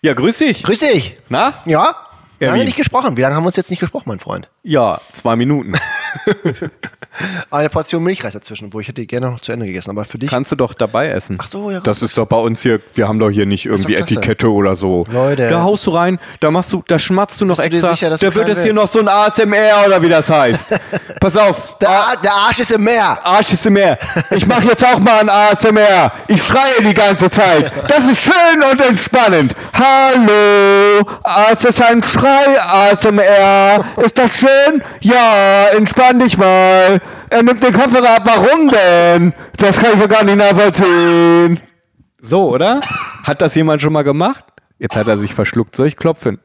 Ja, grüß dich. Grüß dich. Na? Ja? Lange wie? nicht gesprochen. Wie lange haben wir uns jetzt nicht gesprochen, mein Freund? Ja, zwei Minuten. Eine Portion Milchreis dazwischen, wo ich hätte die gerne noch zu Ende gegessen. Aber für dich. Kannst du doch dabei essen. Ach so, ja, gut. Das ist doch bei uns hier, wir haben doch hier nicht irgendwie klasse. Etikette oder so. Leute. Da haust du rein, da machst du, da schmatzt du noch Bist du extra. sicher, dass da du wird es hier noch so ein ASMR oder wie das heißt. Pass auf. der, Ar- der Arsch ist im Meer. Arsch ist im Meer. Ich mache jetzt auch mal ein ASMR. Ich schreie die ganze Zeit. Das ist schön und entspannend. Hallo. Ah, Ist ein Schrei ASMR? Ist das schön? Ja, entspann dich mal. Er nimmt den Kopfhörer ab. Warum denn? Das kann ich ja gar nicht nachvollziehen. So, oder? Hat das jemand schon mal gemacht? Jetzt hat er sich verschluckt. Soll ich klopfen?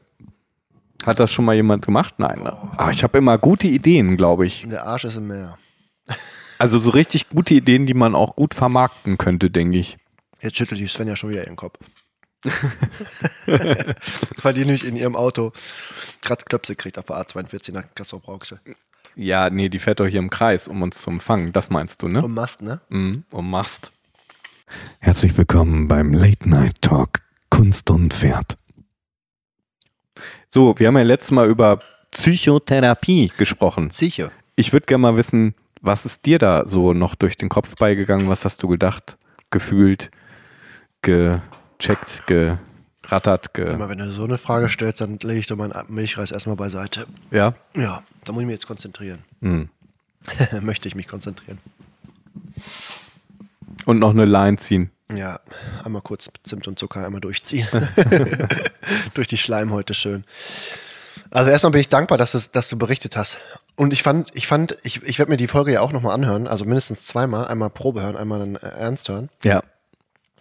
Hat das schon mal jemand gemacht? Nein. Ne? Ah, ich habe immer gute Ideen, glaube ich. Der Arsch ist im Meer. Also so richtig gute Ideen, die man auch gut vermarkten könnte, denke ich. Jetzt schüttelt die Svenja schon wieder ihren Kopf. Weil die nämlich in ihrem Auto gerade Klöpse kriegt auf der A42 nach Kassel-Brauxel. Ja, nee, die fährt doch hier im Kreis, um uns zu empfangen. Das meinst du, ne? Und Mast, ne? Mhm, um Mast. Herzlich willkommen beim Late Night Talk Kunst und Pferd. So, wir haben ja letztes Mal über Psychotherapie gesprochen. Sicher. Ich würde gerne mal wissen, was ist dir da so noch durch den Kopf beigegangen? Was hast du gedacht, gefühlt, gecheckt, gerattert, ge Immer wenn du so eine Frage stellst, dann lege ich doch meinen Milchreis erstmal beiseite. ja? Ja, da muss ich mich jetzt konzentrieren. Mhm. Möchte ich mich konzentrieren. Und noch eine Line ziehen. Ja, einmal kurz Zimt und Zucker einmal durchziehen. Durch die Schleimhäute schön. Also erstmal bin ich dankbar, dass, es, dass du berichtet hast. Und ich fand, ich fand, ich, ich werde mir die Folge ja auch nochmal anhören, also mindestens zweimal, einmal Probe hören, einmal dann äh, ernst hören. Ja.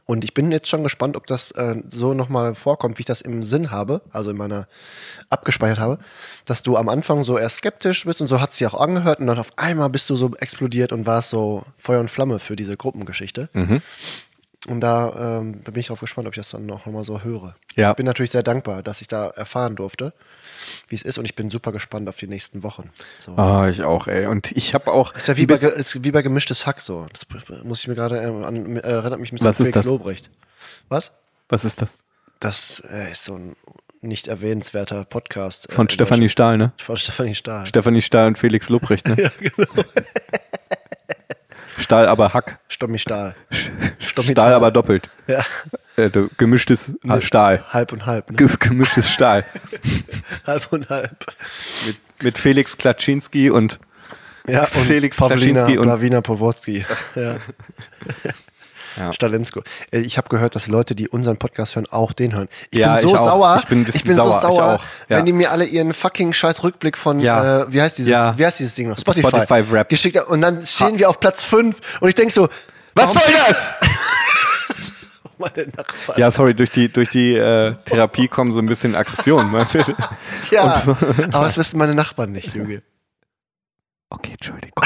Und ich bin jetzt schon gespannt, ob das äh, so nochmal vorkommt, wie ich das im Sinn habe, also in meiner abgespeichert habe, dass du am Anfang so erst skeptisch bist und so hat es sich auch angehört und dann auf einmal bist du so explodiert und warst so Feuer und Flamme für diese Gruppengeschichte. Und da ähm, bin ich drauf gespannt, ob ich das dann noch mal so höre. Ja. Ich bin natürlich sehr dankbar, dass ich da erfahren durfte, wie es ist und ich bin super gespannt auf die nächsten Wochen. So. Ah, ich auch, ey. Und ich habe auch. Ist ja wie bei, ist wie bei gemischtes Hack so. Das muss ich mir gerade äh, an, erinnert mich ein bisschen Was an ist Felix das? Lobrecht. Was? Was ist das? Das äh, ist so ein nicht erwähnenswerter Podcast. äh, Von Stefanie Stahl, ne? Von Stefanie Stahl. Stefanie Stahl und Felix Lobrecht, ne? ja, genau. Stahl aber Hack. Stommi Stahl. Stommi Stahl aber doppelt. Ja. Äh, gemischtes Ha- Stahl. Halb und halb. Ne? Ge gemischtes Stahl. halb und halb. Mit, mit Felix Klaczynski und Ja, und Felix Pawlina Klaczynski und- Pawlina Powolski. Ja. Ja. Stalensko. Äh, Ich habe gehört, dass Leute, die unseren Podcast hören, auch den hören. Ich Ja, bin so ich sauer. Ich bin bisschen bin sauer. so Ich sauer, wenn die mir alle ihren fucking scheiß Rückblick von, äh, wie heißt dieses, wie heißt dieses Ding noch? Spotify. Spotify Wrapped. Geschickt haben. und dann stehen wir auf Platz 5 und ich denk so, Was soll das? Ja, sorry, durch die, durch die äh, Therapie kommen so ein bisschen Aggressionen. ne? Ja, aber das wissen meine Nachbarn nicht, Junge. okay, Entschuldigung.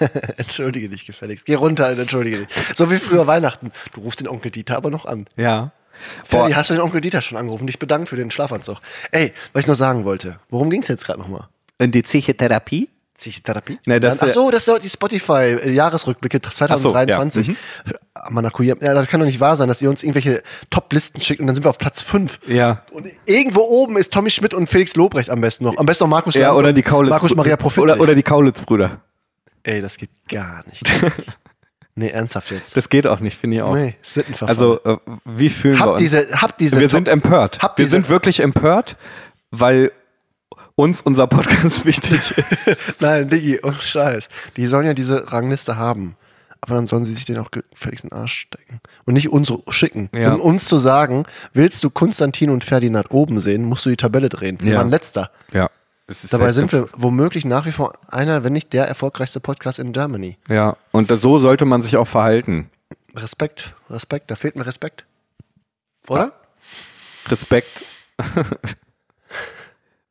Entschuldige dich gefälligst. Geh runter und entschuldige dich. So wie früher Weihnachten. Du rufst den Onkel Dieter aber noch an. Ja. Ferdi, hast du den Onkel Dieter schon angerufen? Dich bedankt für den Schlafanzug. Ey, was ich noch sagen wollte. Worum ging es jetzt gerade nochmal? Und die Psychotherapie? Psychotherapie? Nee, das- Ach so, das ist doch die Spotify-Jahresrückblicke 2023. ja, Manakuya. Ja, das kann doch nicht wahr sein, dass ihr uns irgendwelche Top-Listen schickt und dann sind wir auf Platz 5. Ja. Und irgendwo oben ist Tommy Schmidt und Felix Lobrecht am besten noch. Am besten noch Markus Ja, Lanz oder die Kaulitz. Markus Maria Profit. Oder, oder die Kaulitz-Brüder. Ey, das geht gar nicht. nee, ernsthaft jetzt. Das geht auch nicht, finde ich auch. Nee, Sittenverfall. Also, äh, wie fühlen wir Habt uns? diese, habt diese wir sind empört. Wir sind wirklich empört, weil uns unser Podcast wichtig ist. Nein, Diggi, oh Scheiß. Die sollen ja diese Rangliste haben. Aber dann sollen sie sich den auch gefälligst in den Arsch stecken. Und nicht uns schicken. Ja. Um uns zu sagen, willst du Konstantin und Ferdinand oben sehen, musst du die Tabelle drehen. Wir Ja. waren letzter. Ja. Dabei sind wir womöglich nach wie vor einer, wenn nicht der erfolgreichste Podcast in Germany. Ja, und das, so sollte man sich auch verhalten. Respekt, Respekt, da fehlt mir Respekt. Oder? Respekt.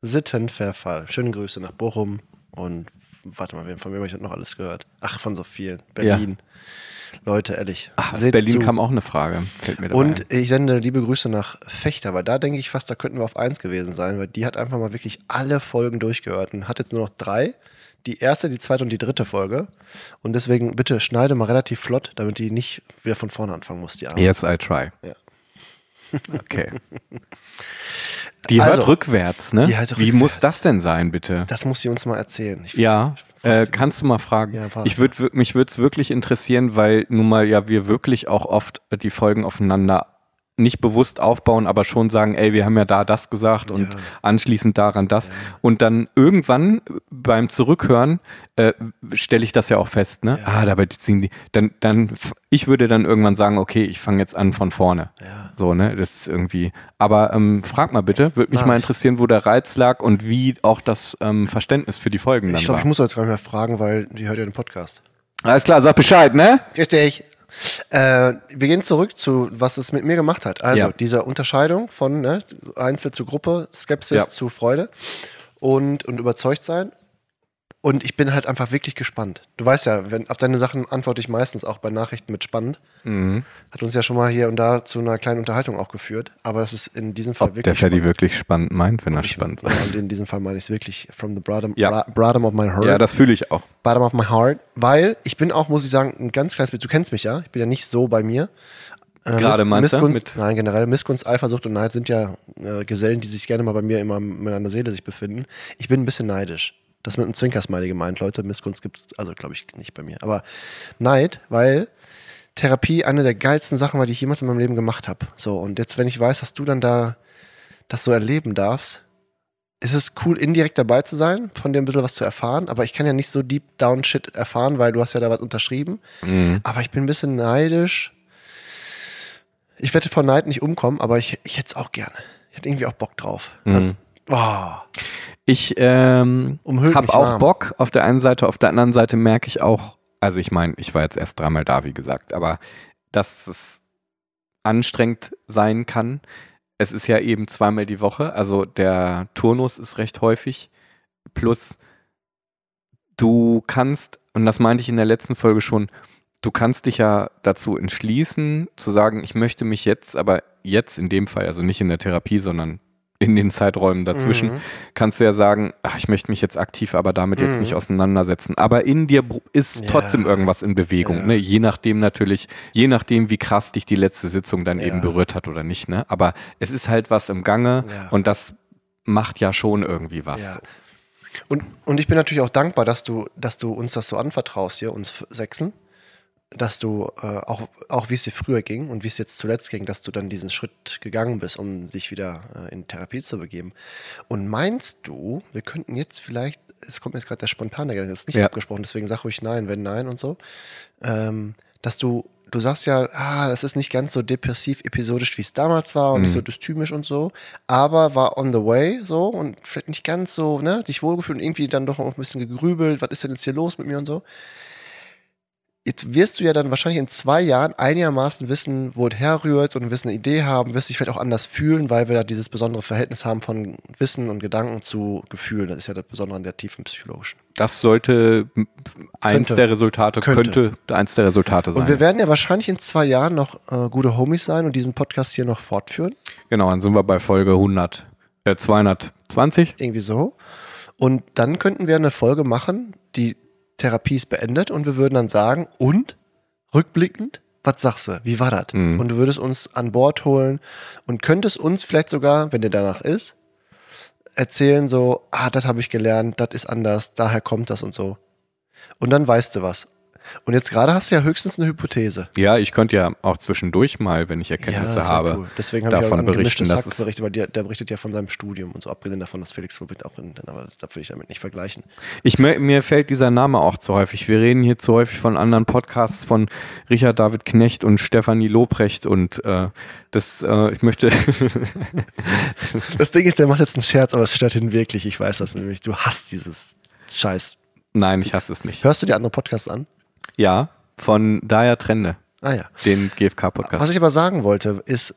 Sittenverfall. Schöne Grüße nach Bochum und warte mal, von wem habe ich das noch alles gehört? Ach, von so vielen. Berlin. Leute, ehrlich. Ach, aus Berlin zu. kam auch eine Frage. Fällt mir dabei ein. Und ich sende liebe Grüße nach Fechter, weil da denke ich fast, da könnten wir auf eins gewesen sein, weil die hat einfach mal wirklich alle Folgen durchgehört und hat jetzt nur noch drei. Die erste, die zweite und die dritte Folge. Und deswegen bitte schneide mal relativ flott, damit die nicht wieder von vorne anfangen muss, die Arme. Yes, I try. Ja. Okay. Die hört Also, rückwärts, ne? die hört Wie muss rückwärts. das denn sein, bitte? Das muss sie uns mal erzählen. Ich, Ja, äh, kannst du mal fragen. Ja, ich würd, mich würde es wirklich interessieren, weil nun mal ja wir wirklich auch oft die Folgen aufeinander nicht bewusst aufbauen, aber schon sagen, ey, wir haben ja da das gesagt und Ja. anschließend daran das. Und dann irgendwann beim Zurückhören äh, stelle ich das ja auch fest, ne? Ah, dabei ziehen die. Dann, dann, ich würde dann irgendwann sagen, okay, ich fange jetzt an von vorne. Ja. So, ne? Das ist irgendwie. Aber ähm, frag mal bitte, würde mich Mach mal ich. interessieren, wo der Reiz lag und wie auch das ähm, Verständnis für die Folgen dann ich glaube, war. ich muss jetzt gar nicht mehr fragen, weil die hört ja den Podcast. Alles klar, sag Bescheid, ne? Richtig. Äh, wir gehen zurück zu, was es mit mir gemacht hat. Also Ja. diese Unterscheidung von ne, Einzel zu Gruppe, Skepsis Ja. zu Freude und, und überzeugt sein. Und ich bin halt einfach wirklich gespannt. Du weißt ja, wenn, auf deine Sachen antworte ich meistens auch bei Nachrichten mit spannend. Mhm. Hat uns ja schon mal hier und da zu einer kleinen Unterhaltung auch geführt. Aber das ist in diesem Fall Ob wirklich der Ferdi wirklich spannend meint, wenn er spannend sagt. und in diesem Fall meine ich es wirklich from the bottom, Ja. bottom of my heart. Ja, das fühle ich auch. bottom of my heart. Weil ich bin auch, muss ich sagen, ein ganz kleines bisschen, du kennst mich ja, ich bin ja nicht so bei mir. Äh, Gerade du? Missgunst, Mit- nein, generell Missgunst, Eifersucht und Neid sind ja äh, Gesellen, die sich gerne mal bei mir immer in meiner Seele sich befinden. Ich bin ein bisschen neidisch. Das mit einem Zwinkersmiley gemeint, Leute. Missgunst gibt's also glaube ich nicht bei mir. Aber Neid, weil Therapie eine der geilsten Sachen war, die ich jemals in meinem Leben gemacht habe. So, und jetzt, wenn ich weiß, dass du dann da das so erleben darfst, ist es cool, indirekt dabei zu sein, von dem ein bisschen was zu erfahren, aber ich kann ja nicht so deep down Shit erfahren, weil du hast ja da was unterschrieben. Aber ich bin ein bisschen neidisch. Ich werde vor Neid nicht umkommen, aber ich, ich hätte es auch gerne. Ich hätte irgendwie auch Bock drauf. Das, oh, Ich ähm, habe auch warm. Bock auf der einen Seite, auf der anderen Seite merke ich auch, also ich meine, ich war jetzt erst dreimal da, wie gesagt, aber dass es anstrengend sein kann. Es ist ja eben zweimal die Woche, also der Turnus ist recht häufig. Plus du kannst, und das meinte ich in der letzten Folge schon, du kannst dich ja dazu entschließen, zu sagen, ich möchte mich jetzt, aber jetzt in dem Fall, also nicht in der Therapie, sondern in den Zeiträumen dazwischen, Mhm. kannst du ja sagen, ach, ich möchte mich jetzt aktiv aber damit jetzt nicht auseinandersetzen. Aber in dir ist Ja. trotzdem irgendwas in Bewegung, Ja. ne? je nachdem natürlich, je nachdem, wie krass dich die letzte Sitzung dann Ja. eben berührt hat oder nicht. Ne? Aber es ist halt was im Gange Ja. und das macht ja schon irgendwie was. Ja. Und, und ich bin natürlich auch dankbar, dass du, dass du uns das so anvertraust hier, uns Sechsen, dass du äh, auch, auch wie es dir früher ging und wie es jetzt zuletzt ging, dass du dann diesen Schritt gegangen bist, um dich wieder äh, in Therapie zu begeben. Und meinst du, wir könnten jetzt vielleicht, es kommt mir jetzt gerade der spontane Gedanke, das ist nicht Ja. abgesprochen, deswegen sag ruhig nein, wenn nein und so, ähm, dass du, du sagst ja, ah, das ist nicht ganz so depressiv episodisch, wie es damals war und nicht so dystymisch und so, aber war on the way so und vielleicht nicht ganz so, ne, dich wohlgefühlt und irgendwie dann doch auch ein bisschen gegrübelt, was ist denn jetzt hier los mit mir und so. Jetzt wirst du ja dann wahrscheinlich in zwei Jahren einigermaßen wissen, wo es herrührt und wirst eine Idee haben, wirst dich vielleicht auch anders fühlen, weil wir da dieses besondere Verhältnis haben von Wissen und Gedanken zu Gefühlen. Das ist ja das Besondere an der tiefen psychologischen. Das sollte eins Könnte. der Resultate, Könnte. könnte. eins der Resultate sein. Und wir werden ja wahrscheinlich in zwei Jahren noch äh, gute Homies sein und diesen Podcast hier noch fortführen. genau, dann sind wir bei Folge 100, äh, 220. Irgendwie so. Und dann könnten wir eine Folge machen, die Therapie ist beendet und wir würden dann sagen, und rückblickend, was sagst du? Wie war das? Und du würdest uns an Bord holen und könntest uns vielleicht sogar, wenn dir danach ist, erzählen so, ah, das habe ich gelernt, das ist anders, daher kommt das und so. Und dann weißt du was. Und jetzt gerade hast du ja höchstens eine Hypothese. Ja, ich könnte ja auch zwischendurch mal, wenn ich Erkenntnisse wär habe, cool. Deswegen habe ich auch davon berichten. Das Hack ist, berichtet, weil der, der berichtet ja von seinem Studium und so, abgesehen davon, dass Felix Lobrecht auch in, aber das, das will ich damit nicht vergleichen. ich, mir, mir fällt dieser Name auch zu häufig. Wir reden hier zu häufig von anderen Podcasts von Richard David Knecht und Stefanie Lobrecht und äh, das, äh, ich möchte, Das Ding ist, der macht jetzt einen Scherz, aber es stört ihn wirklich. Ich weiß das nämlich. Du hast dieses Scheiß. nein, ich hasse es nicht. Hörst du dir andere Podcasts an? Ja, von Daya Trende, Ah ja. den GFK-Podcast. Was ich aber sagen wollte, ist,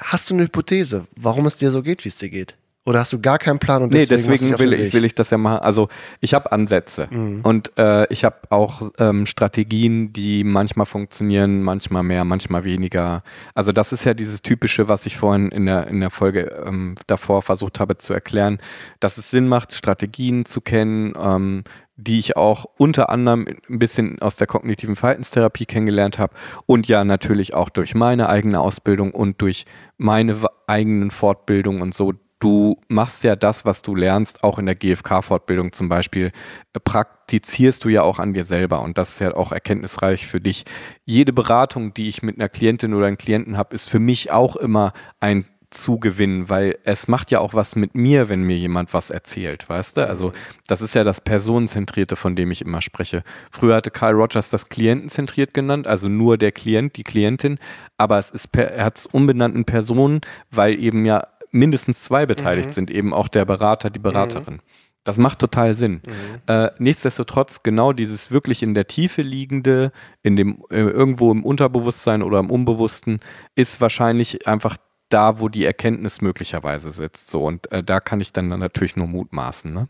hast du eine Hypothese, warum es dir so geht, wie es dir geht? Oder hast du gar keinen Plan und Nee, deswegen, deswegen will ich, will ich das ja machen. Also ich habe Ansätze Mhm. und äh, ich habe auch ähm, Strategien, die manchmal funktionieren, manchmal mehr, manchmal weniger. Also das ist ja dieses Typische, was ich vorhin in der, in der Folge ähm, davor versucht habe zu erklären, dass es Sinn macht, Strategien zu kennen, ähm, die ich auch unter anderem ein bisschen aus der kognitiven Verhaltenstherapie kennengelernt habe und ja natürlich auch durch meine eigene Ausbildung und durch meine eigenen Fortbildungen und so. Du machst ja das, was du lernst, auch in der GFK-Fortbildung zum Beispiel, äh, praktizierst du ja auch an dir selber und das ist ja auch erkenntnisreich für dich. Jede Beratung, die ich mit einer Klientin oder einem Klienten habe, ist für mich auch immer ein Zugewinn, weil es macht ja auch was mit mir, wenn mir jemand was erzählt, weißt du? Also das ist ja das Personenzentrierte, von dem ich immer spreche. Früher hatte Carl Rogers das Klientenzentriert genannt, also nur der Klient, die Klientin, aber es ist er hat es umbenannt in Personen, weil eben ja mindestens zwei beteiligt sind, eben auch der Berater, die Beraterin. Das macht total Sinn. Äh, nichtsdestotrotz, genau dieses wirklich in der Tiefe liegende, in dem äh, irgendwo im Unterbewusstsein oder im Unbewussten, ist wahrscheinlich einfach da, wo die Erkenntnis möglicherweise sitzt. So, und äh, da kann ich dann natürlich nur mutmaßen. Ne?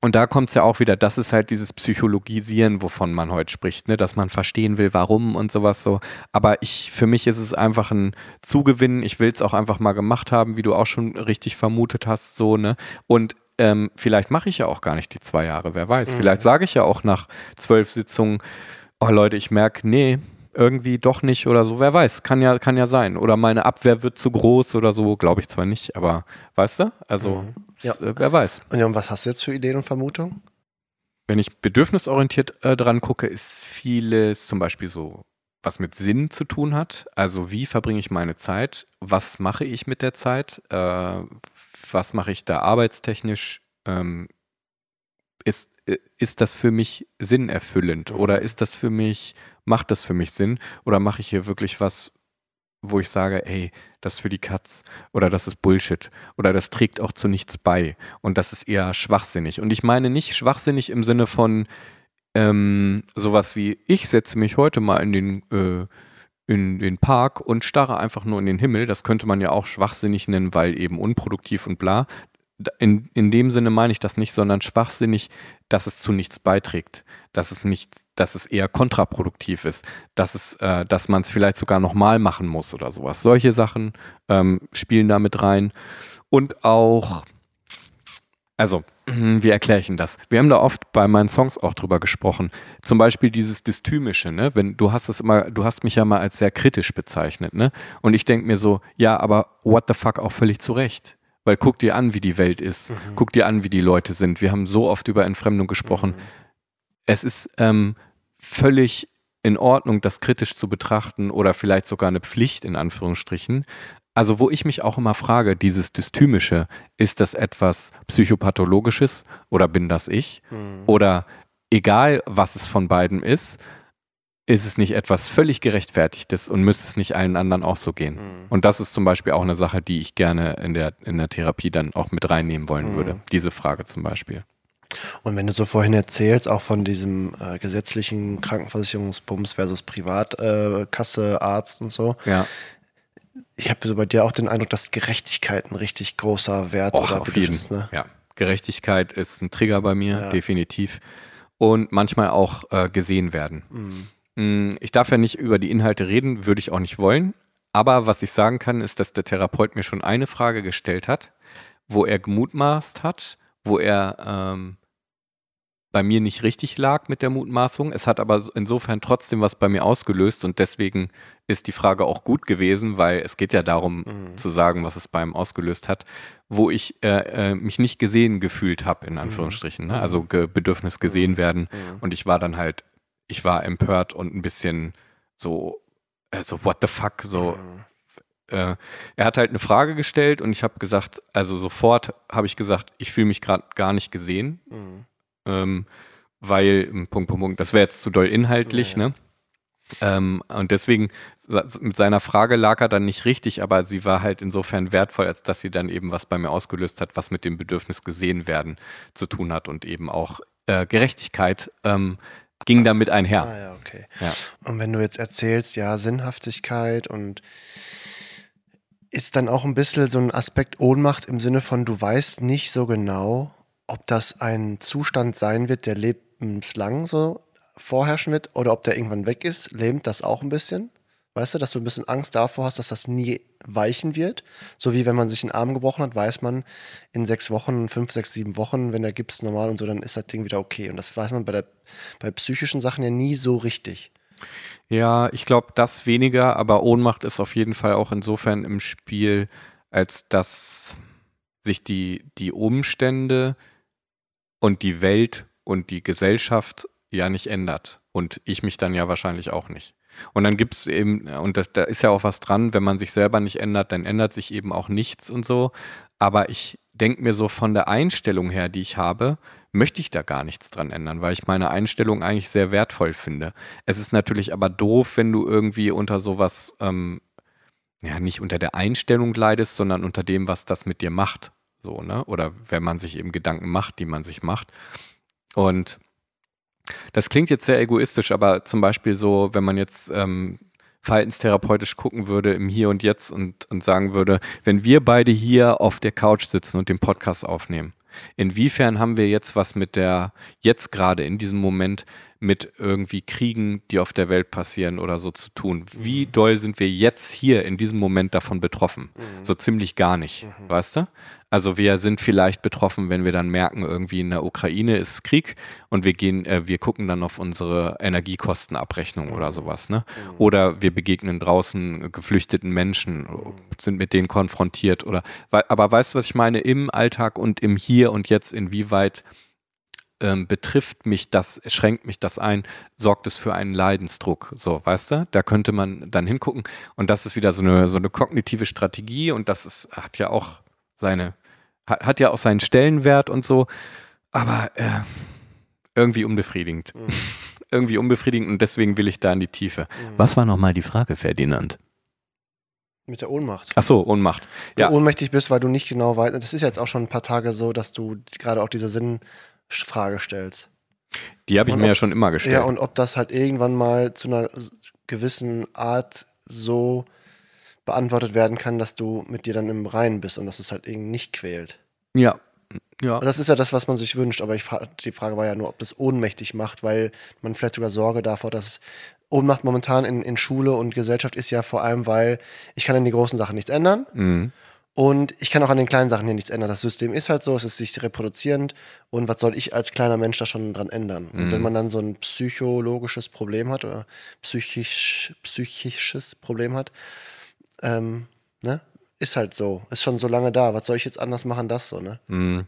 Und da kommt es ja auch wieder, das ist halt dieses Psychologisieren, wovon man heute spricht, ne? dass man verstehen will, warum und sowas so. Aber ich, für mich ist es einfach ein Zugewinn. Ich will es auch einfach mal gemacht haben, wie du auch schon richtig vermutet hast, so, ne? Und ähm, vielleicht mache ich ja auch gar nicht die zwei Jahre, wer weiß. Vielleicht sage ich ja auch nach zwölf Sitzungen, oh Leute, ich merke, nee, irgendwie doch nicht oder so, wer weiß, kann ja, kann ja sein. Oder meine Abwehr wird zu groß oder so, glaube ich zwar nicht, aber weißt du? Also, Ja. s- äh, wer weiß. Und ja, und was hast du jetzt für Ideen und Vermutungen? Wenn ich bedürfnisorientiert äh, dran gucke, ist vieles zum Beispiel so, was mit Sinn zu tun hat. Also wie verbringe ich meine Zeit? Was mache ich mit der Zeit? Äh, was mache ich da arbeitstechnisch? Ähm, ist, äh, ist das für mich sinnerfüllend? Oder ist das für mich, macht das für mich Sinn? Oder mache ich hier wirklich was, wo ich sage, ey, das ist für die Katz oder das ist Bullshit oder das trägt auch zu nichts bei und das ist eher schwachsinnig. Und ich meine nicht schwachsinnig im Sinne von ähm, sowas wie, ich setze mich heute mal in den, äh, in den Park und starre einfach nur in den Himmel. Das könnte man ja auch schwachsinnig nennen, weil eben unproduktiv und bla. In, in dem Sinne meine ich das nicht, sondern schwachsinnig, dass es zu nichts beiträgt, dass es nicht, dass es eher kontraproduktiv ist, dass es, äh, dass man es vielleicht sogar nochmal machen muss oder sowas. Solche Sachen ähm, spielen da mit rein. Und auch, also, wie erkläre ich denn das? Wir haben da oft bei meinen Songs auch drüber gesprochen. Zum Beispiel dieses Dystymische, ne? Wenn du hast es immer, du hast mich ja mal als sehr kritisch bezeichnet, ne? Und ich denke mir so, ja, aber what the fuck auch völlig zu Recht. Weil guck dir an, wie die Welt ist. Guck dir an, wie die Leute sind. Wir haben so oft über Entfremdung gesprochen. Es ist ähm, völlig in Ordnung, das kritisch zu betrachten oder vielleicht sogar eine Pflicht in Anführungsstrichen. Also wo ich mich auch immer frage, dieses Dystymische, ist das etwas Psychopathologisches oder bin das ich? Oder egal, was es von beiden ist, ist es nicht etwas völlig gerechtfertigtes und müsste es nicht allen anderen auch so gehen? Und das ist zum Beispiel auch eine Sache, die ich gerne in der, in der Therapie dann auch mit reinnehmen wollen würde. Diese Frage zum Beispiel. Und wenn du so vorhin erzählst, auch von diesem äh, gesetzlichen Krankenversicherungsbums versus Privatkasse, äh, Arzt und so, Ja. ich habe so bei dir auch den Eindruck, dass Gerechtigkeit ein richtig großer Wert Och, oder auf jeden Bedürfnis, ne? Ja. Gerechtigkeit ist ein Trigger bei mir, Ja. definitiv. Und manchmal auch äh, gesehen werden. Mm, Ich darf ja nicht über die Inhalte reden, würde ich auch nicht wollen. Aber was ich sagen kann, ist, dass der Therapeut mir schon eine Frage gestellt hat, wo er gemutmaßt hat, wo er ähm, bei mir nicht richtig lag mit der Mutmaßung. Es hat aber insofern trotzdem was bei mir ausgelöst und deswegen ist die Frage auch gut gewesen, weil es geht ja darum zu sagen, was es beim ausgelöst hat, wo ich äh, äh, mich nicht gesehen gefühlt habe, in Anführungsstrichen. Ne? Also ge Bedürfnis gesehen werden. Und ich war dann halt, ich war empört und ein bisschen so, äh, so what the fuck, so. Äh, er hat halt eine Frage gestellt und ich habe gesagt, also sofort habe ich gesagt, ich fühle mich gerade gar nicht gesehen ähm, weil, Punkt, Punkt, Punkt, das wäre jetzt zu doll inhaltlich, ne? Ähm, und deswegen, mit seiner Frage lag er dann nicht richtig, aber sie war halt insofern wertvoll, als dass sie dann eben was bei mir ausgelöst hat, was mit dem Bedürfnis gesehen werden zu tun hat und eben auch äh, Gerechtigkeit ähm, ging damit einher. Ah ja, okay. Ja. Und wenn du jetzt erzählst, ja, Sinnhaftigkeit und ist dann auch ein bisschen so ein Aspekt Ohnmacht im Sinne von, du weißt nicht so genau, ob das ein Zustand sein wird, der lebenslang so vorherrschen wird oder ob der irgendwann weg ist. Lähmt das auch ein bisschen? Weißt du, dass du ein bisschen Angst davor hast, dass das nie weichen wird? So wie wenn man sich einen Arm gebrochen hat, weiß man in sechs Wochen, fünf, sechs, sieben Wochen, wenn der Gips normal und so, dann ist das Ding wieder okay. Und das weiß man bei, der, bei psychischen Sachen ja nie so richtig. Ja, ich glaube, das weniger, aber Ohnmacht ist auf jeden Fall auch insofern im Spiel, als dass sich die, die Umstände und die Welt und die Gesellschaft ja nicht ändert. Und ich mich dann ja wahrscheinlich auch nicht. Und dann gibt es eben, und das, da ist ja auch was dran, wenn man sich selber nicht ändert, dann ändert sich eben auch nichts und so. Aber ich denke mir so von der Einstellung her, die ich habe, möchte ich da gar nichts dran ändern, weil ich meine Einstellung eigentlich sehr wertvoll finde. Es ist natürlich aber doof, wenn du irgendwie unter sowas, ähm, ja, nicht unter der Einstellung leidest, sondern unter dem, was das mit dir macht. So, ne? Oder wenn man sich eben Gedanken macht, die man sich macht. Und das klingt jetzt sehr egoistisch, aber zum Beispiel so, wenn man jetzt ähm, verhaltenstherapeutisch gucken würde im Hier und Jetzt und, und sagen würde, wenn wir beide hier auf der Couch sitzen und den Podcast aufnehmen, inwiefern haben wir jetzt was mit der, jetzt gerade in diesem Moment, mit irgendwie Kriegen, die auf der Welt passieren oder so zu tun? Wie doll sind wir jetzt hier in diesem Moment davon betroffen? Mhm. So ziemlich gar nicht, mhm. weißt du? Also wir sind vielleicht betroffen, wenn wir dann merken, irgendwie in der Ukraine ist Krieg und wir gehen, äh, wir gucken dann auf unsere Energiekostenabrechnung oder sowas, ne? Oder wir begegnen draußen geflüchteten Menschen, sind mit denen konfrontiert oder, aber weißt du, was ich meine? Im Alltag und im Hier und Jetzt, inwieweit ähm, betrifft mich das, schränkt mich das ein, sorgt es für einen Leidensdruck. So, weißt du? Da könnte man dann hingucken. Und das ist wieder so eine, so eine kognitive Strategie und das ist, hat ja auch seine hat, ja auch seinen Stellenwert und so, aber äh, irgendwie unbefriedigend. Mhm. irgendwie unbefriedigend und deswegen will ich da in die Tiefe. Mhm. Was war nochmal die Frage, Ferdinand? Mit der Ohnmacht. Ach so, Ohnmacht. Ja. Du ohnmächtig bist, weil du nicht genau weißt. Das ist jetzt auch schon ein paar Tage so, dass du gerade auch diese Sinnfrage stellst. Die habe ich und mir ob, ja schon immer gestellt. Ja, und ob das halt irgendwann mal zu einer gewissen Art so beantwortet werden kann, dass du mit dir dann im Reinen bist und dass es halt irgendwie nicht quält. Ja. Ja. Das ist ja das, was man sich wünscht, aber ich, die Frage war ja nur, ob das ohnmächtig macht, weil man vielleicht sogar Sorge davor, dass Ohnmacht momentan in, in Schule und Gesellschaft ist ja vor allem, weil ich kann an die großen Sachen nichts ändern. Mhm. Und ich kann auch an den kleinen Sachen hier nichts ändern. Das System ist halt so, es ist sich reproduzierend. Und was soll ich als kleiner Mensch da schon dran ändern? Mhm. Und wenn man dann so ein psychologisches Problem hat oder psychisch, psychisches Problem hat, ähm, ne? Ist halt so. Ist schon so lange da. Was soll ich jetzt anders machen, das so, ne? Mm.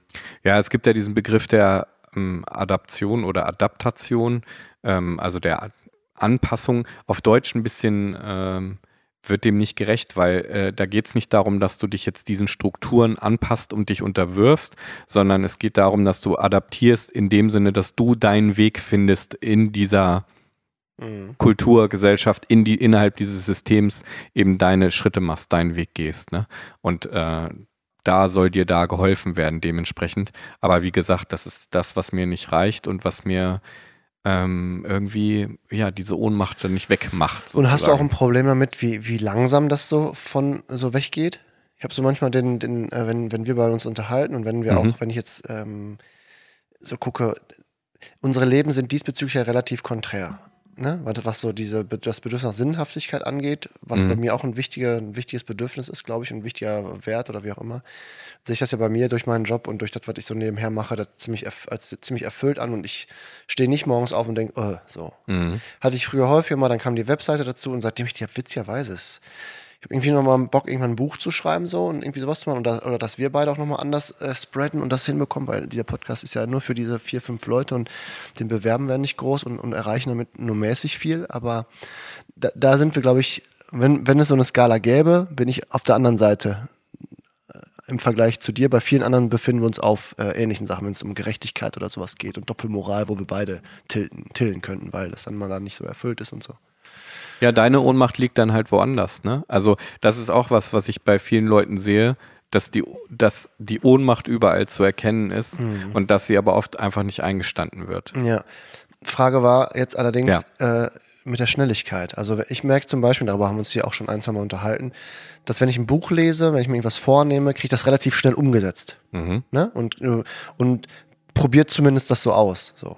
Ja, es gibt ja diesen Begriff der ähm, Adaption oder Adaptation, ähm, also der Anpassung. Auf Deutsch ein bisschen ähm, wird dem nicht gerecht, weil äh, da geht es nicht darum, dass du dich jetzt diesen Strukturen anpasst und dich unterwirfst, sondern es geht darum, dass du adaptierst in dem Sinne, dass du deinen Weg findest in dieser mhm. Kultur, Gesellschaft, in die, innerhalb dieses Systems eben deine Schritte machst, deinen Weg gehst. Ne? Und äh, da soll dir da geholfen werden, dementsprechend. Aber wie gesagt, das ist das, was mir nicht reicht und was mir ähm, irgendwie ja diese Ohnmacht dann nicht wegmacht. Sozusagen. Und hast du auch ein Problem damit, wie, wie langsam das so von so weggeht? Ich habe so manchmal den, den äh, wenn, wenn wir bei uns unterhalten und wenn wir mhm. auch, wenn ich jetzt ähm, so gucke, unsere Leben sind diesbezüglich ja relativ konträr ne, was so diese, das Bedürfnis nach Sinnhaftigkeit angeht, was mhm. bei mir auch ein, wichtiger, ein wichtiges Bedürfnis ist, glaube ich, ein wichtiger Wert oder wie auch immer, sehe ich das ja bei mir durch meinen Job und durch das, was ich so nebenher mache, das ziemlich, als ziemlich erfüllt an und ich stehe nicht morgens auf und denke, oh, so. Mhm. Hatte ich früher häufiger mal, dann kam die Webseite dazu und seitdem ich die habe, witzigerweise ist ich habe irgendwie nochmal Bock, irgendwann ein Buch zu schreiben so und irgendwie sowas zu machen oder, oder dass wir beide auch nochmal anders äh, spreaden und das hinbekommen, weil dieser Podcast ist ja nur für diese vier, fünf Leute und den bewerben wir nicht groß und, und erreichen damit nur mäßig viel, aber da, da sind wir, glaube ich, wenn, wenn es so eine Skala gäbe, bin ich auf der anderen Seite äh, im Vergleich zu dir. Bei vielen anderen befinden wir uns auf äh, ähnlichen Sachen, wenn es um Gerechtigkeit oder sowas geht und Doppelmoral, wo wir beide tilten, tillen könnten, weil das dann mal da nicht so erfüllt ist und so. Ja, deine Ohnmacht liegt dann halt woanders. Ne? Also das ist auch was, was ich bei vielen Leuten sehe, dass die, dass die Ohnmacht überall zu erkennen ist mhm. und dass sie aber oft einfach nicht eingestanden wird. Ja. Frage war jetzt allerdings ja. äh, mit der Schnelligkeit. Also ich merke zum Beispiel, darüber haben wir uns hier auch schon ein, zwei Mal unterhalten, dass wenn ich ein Buch lese, wenn ich mir irgendwas vornehme, kriege ich das relativ schnell umgesetzt. Mhm. Ne? Und, äh, und probiert zumindest das so aus. So.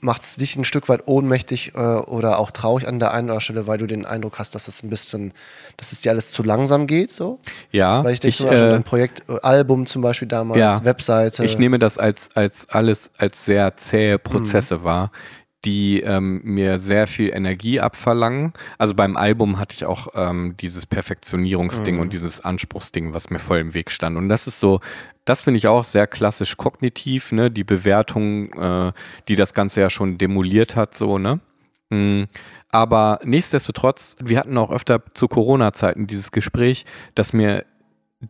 Macht es dich ein Stück weit ohnmächtig äh, oder auch traurig an der einen oder anderen Stelle, weil du den Eindruck hast, dass es ein bisschen, dass es dir alles zu langsam geht, so? Ja, Weil ich denke ich, zum Beispiel äh, dein Projekt, äh, Album zum Beispiel damals, Ja. Webseite. Ich nehme das als, als alles als sehr zähe Prozesse wahr, die ähm, mir sehr viel Energie abverlangen. Also beim Album hatte ich auch ähm, dieses Perfektionierungsding und dieses Anspruchsding, was mir voll im Weg stand. Und das ist so, das finde ich auch sehr klassisch kognitiv, ne? Die Bewertung, äh, die das Ganze ja schon demoliert hat, so, ne? Mm, Aber nichtsdestotrotz, wir hatten auch öfter zu Corona-Zeiten dieses Gespräch, dass mir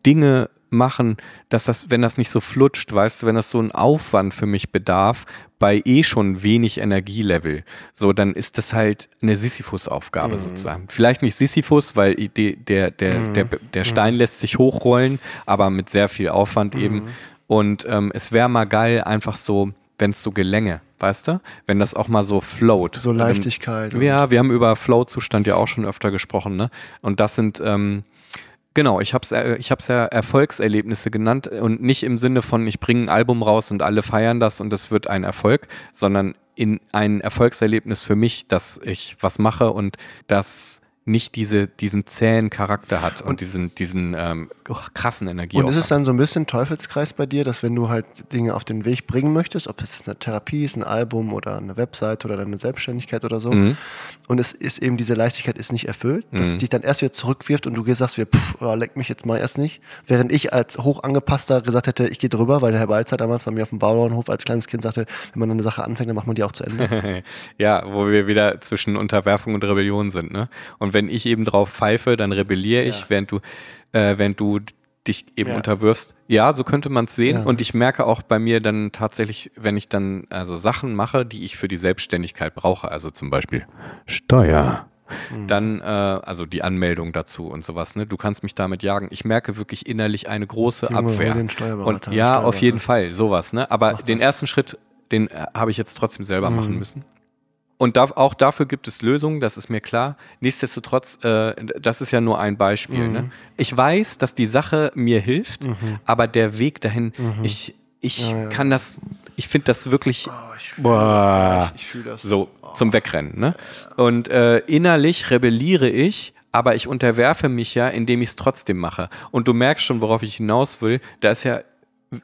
Dinge machen, dass das, wenn das nicht so flutscht, weißt du, wenn das so ein Aufwand für mich bedarf, bei eh schon wenig Energielevel, so, dann ist das halt eine Sisyphus-Aufgabe sozusagen. Vielleicht nicht Sisyphus, weil de, der, der, der, der Stein lässt sich hochrollen, aber mit sehr viel Aufwand eben. Und ähm, es wäre mal geil, einfach so, wenn es so gelänge, weißt du? Wenn das auch mal so float. So Leichtigkeit und- Ja, wir haben über Flow-Zustand ja auch schon öfter gesprochen, ne? Und das sind, ähm, genau, ich habe es ich hab's ja Erfolgserlebnisse genannt und nicht im Sinne von, ich bringe ein Album raus und alle feiern das und es wird ein Erfolg, sondern in ein Erfolgserlebnis für mich, dass ich was mache und das nicht diese, diesen zähen Charakter hat und, diesen, diesen ähm, krassen Energie. Und ist es dann so ein bisschen Teufelskreis bei dir, dass wenn du halt Dinge auf den Weg bringen möchtest, ob es eine Therapie ist, ein Album oder eine Webseite oder deine Selbstständigkeit oder so, Mhm. und es ist eben diese Leichtigkeit ist nicht erfüllt, dass es dich dann erst wieder zurückwirft und du sagst wieder, pff, oh, leck mich jetzt mal erst nicht. Während ich als hoch angepasster gesagt hätte, ich gehe drüber, weil der Herr Balzer damals bei mir auf dem Bauernhof als kleines Kind sagte, wenn man eine Sache anfängt, dann macht man die auch zu Ende. Ja, wo wir wieder zwischen Unterwerfung und Rebellion sind. Ne? Und wenn ich eben drauf pfeife, dann rebelliere ich, Ja. während du, äh, während du dich eben Ja. unterwirfst. Ja, so könnte man es sehen. Ja. Und ich merke auch bei mir dann tatsächlich, wenn ich dann also Sachen mache, die ich für die Selbstständigkeit brauche, also zum Beispiel Steuer. Mhm. Dann, äh, also die Anmeldung dazu und sowas, ne? Du kannst mich damit jagen. Ich merke wirklich innerlich eine große Junge, Abwehr. den Und ja, auf jeden. Fall, sowas, ne? Aber den ersten Schritt, den äh, habe ich jetzt trotzdem selber Mhm. machen müssen. Und da, auch dafür gibt es Lösungen, das ist mir klar. Nichtsdestotrotz, äh, das ist ja nur ein Beispiel. Mhm. Ne? Ich weiß, dass die Sache mir hilft, aber der Weg dahin, Mhm. ich, ich kann das, ich finde das wirklich ich fühl boah, Ich fühle das. so zum Wegrennen. Ne? Und äh, innerlich rebelliere ich, aber ich unterwerfe mich ja, indem ich es trotzdem mache. Und du merkst schon, worauf ich hinaus will, da ist ja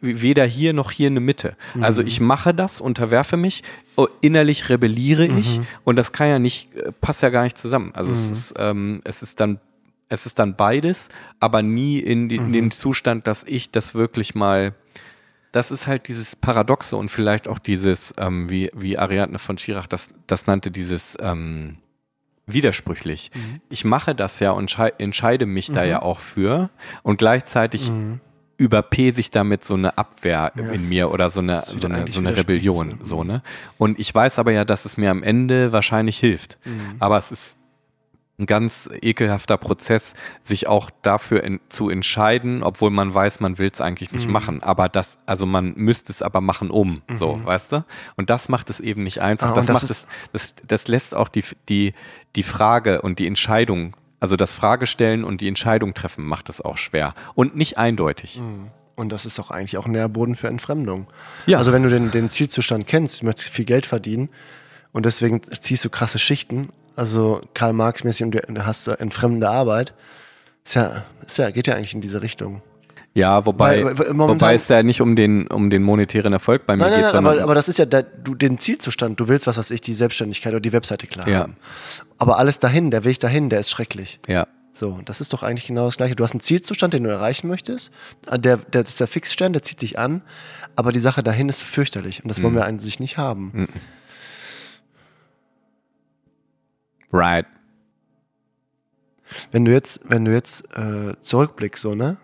weder hier noch hier eine Mitte. Also ich mache das, unterwerfe mich, oh, innerlich rebelliere ich und das kann ja nicht, äh, passt ja gar nicht zusammen. Also es ist, ähm, es ist dann es ist dann beides, aber nie in, die, in dem Zustand, dass ich das wirklich mal das ist halt dieses Paradoxe und vielleicht auch dieses, ähm, wie, wie Ariadne von Schirach das, das nannte, dieses ähm, widersprüchlich. Ich mache das ja und schei- entscheide mich da ja auch für und gleichzeitig überpese ich damit so eine Abwehr in es- mir oder so eine, so eine, so eine Rebellion. ne? So, ne? Und ich weiß aber ja, dass es mir am Ende wahrscheinlich hilft. Aber es ist ein ganz ekelhafter Prozess, sich auch dafür en zu entscheiden, obwohl man weiß, man will es eigentlich nicht Mhm. machen. Aber das, also man müsste es aber machen, um. So, weißt du? Und das macht es eben nicht einfach. Ah, das das macht es, das, das lässt auch die, die, die Frage und die Entscheidung, also das Fragestellen und die Entscheidung treffen, macht es auch schwer. Und nicht eindeutig. Und das ist auch eigentlich auch ein Nährboden für Entfremdung. Ja. Also wenn du den, den Zielzustand kennst, du möchtest viel Geld verdienen und deswegen ziehst du krasse Schichten, also Karl Marx mäßig und du hast entfremdende Arbeit, ist ja, ist ja, geht ja eigentlich in diese Richtung. Ja, wobei, Weil- wobei es ja nicht um den, um den monetären Erfolg bei mir Nein, nein, geht, nein, aber, aber das ist ja der, du, den Zielzustand. Du willst, was weiß ich, die Selbstständigkeit oder die Webseite klar Ja. haben. Aber alles dahin, der Weg dahin, der ist schrecklich. ja. So, das ist doch eigentlich genau das Gleiche. Du hast einen Zielzustand, den du erreichen möchtest. Der, der, das ist der Fixstern, der zieht dich an. Aber die Sache dahin ist fürchterlich. Und das Mhm. wollen wir eigentlich nicht haben. Right. Wenn du jetzt, wenn du jetzt äh, zurückblickst, so, ne?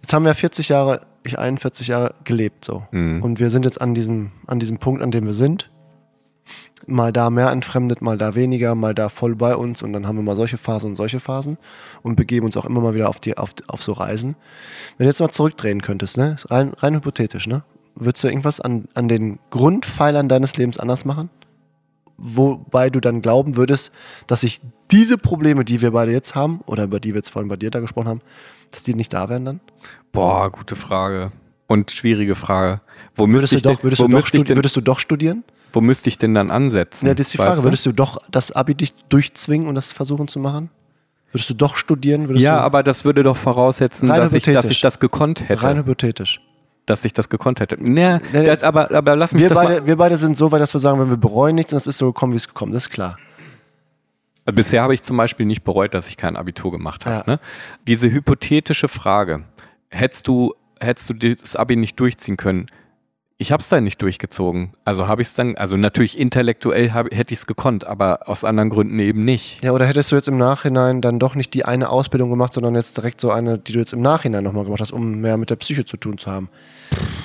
Jetzt haben wir 40 Jahre, ich 41 Jahre gelebt, so. Mhm. Und wir sind jetzt an diesem, an diesem Punkt, an dem wir sind. Mal da mehr entfremdet, mal da weniger, mal da voll bei uns und dann haben wir mal solche Phasen und solche Phasen und begeben uns auch immer mal wieder auf, die, auf, auf so Reisen. Wenn du jetzt mal zurückdrehen könntest, ne? Ist Rein, rein hypothetisch, ne? Würdest du irgendwas an, an den Grundpfeilern deines Lebens anders machen? Wobei du dann glauben würdest, dass sich diese Probleme, die wir beide jetzt haben, oder über die wir jetzt vorhin bei dir da gesprochen haben, dass die nicht da wären dann? Boah, gute Frage. Und schwierige Frage. Wo Würdest müsste du, ich, doch, denn, würdest, wo du doch müsste studi- denn, würdest du doch studieren? wo müsste ich denn dann ansetzen? Ja, das ist die Frage. du? Würdest du doch das Abi dich durchzwingen und das versuchen zu machen? Würdest du doch studieren? Würdest Ja, du, aber das würde doch voraussetzen, dass ich, dass ich das gekonnt hätte. rein hypothetisch. Dass ich das gekonnt hätte. Nee, Nee, das, aber, aber lass mich Wir das beide, wir beide sind so weit, dass wir sagen, wenn wir bereuen nichts und es ist so gekommen, wie es gekommen ist, klar. mal. Bisher habe ich zum Beispiel nicht bereut, dass ich kein Abitur gemacht habe. Ja. Ne? Diese hypothetische Frage, hättest du, hättest du das Abi nicht durchziehen können? Ich habe es dann nicht durchgezogen. Also habe ich es dann, also natürlich intellektuell hab, hätte ich es gekonnt, aber aus anderen Gründen eben nicht. Ja, oder hättest du jetzt im Nachhinein dann doch nicht die eine Ausbildung gemacht, sondern jetzt direkt so eine, die du jetzt im Nachhinein nochmal gemacht hast, um mehr mit der Psyche zu tun zu haben?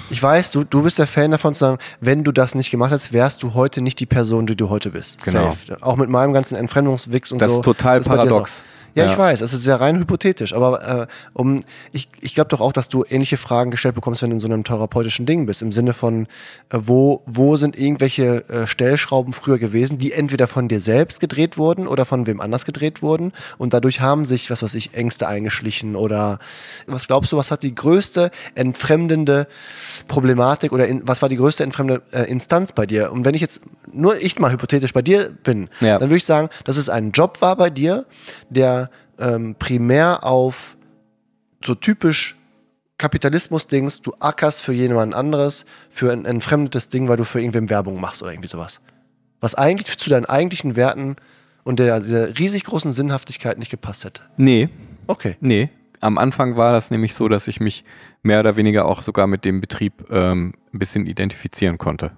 Ich weiß, du, du bist der Fan davon zu sagen, wenn du das nicht gemacht hättest, wärst du heute nicht die Person, die du heute bist. Genau. Safe. Auch mit meinem ganzen Entfremdungswix und Das so. ist total bei dir paradox. Ja, Ja. ich weiß, es ist sehr rein hypothetisch, aber äh, um, ich, ich glaube doch auch, dass du ähnliche Fragen gestellt bekommst, wenn du in so einem therapeutischen Ding bist, im Sinne von, äh, wo, wo sind irgendwelche äh, Stellschrauben früher gewesen, die entweder von dir selbst gedreht wurden oder von wem anders gedreht wurden und dadurch haben sich, was weiß ich, Ängste eingeschlichen oder was glaubst du, was hat die größte entfremdende Problematik oder in, was war die größte entfremdende äh, Instanz bei dir? Und wenn ich jetzt nur ich mal hypothetisch bei dir bin, Ja. dann würde ich sagen, dass es ein Job war bei dir, der ähm, primär auf so typisch Kapitalismus-Dings, du ackerst für jemand anderes, für ein entfremdetes Ding, weil du für irgendwem Werbung machst oder irgendwie sowas. Was eigentlich zu deinen eigentlichen Werten und der, der riesig großen Sinnhaftigkeit nicht gepasst hätte. Nee, Okay. nee. Am Anfang war das nämlich so, dass ich mich mehr oder weniger auch sogar mit dem Betrieb ähm, ein bisschen identifizieren konnte.